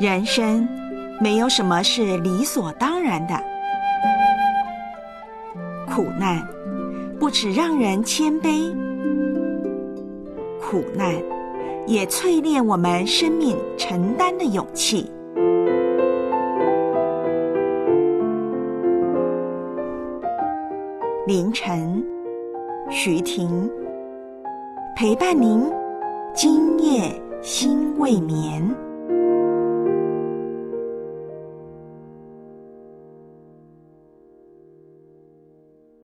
人生没有什么是理所当然的。苦难不止让人谦卑。苦难也淬炼我们生命承担的勇气。凌晨徐婷陪伴您今夜心未眠。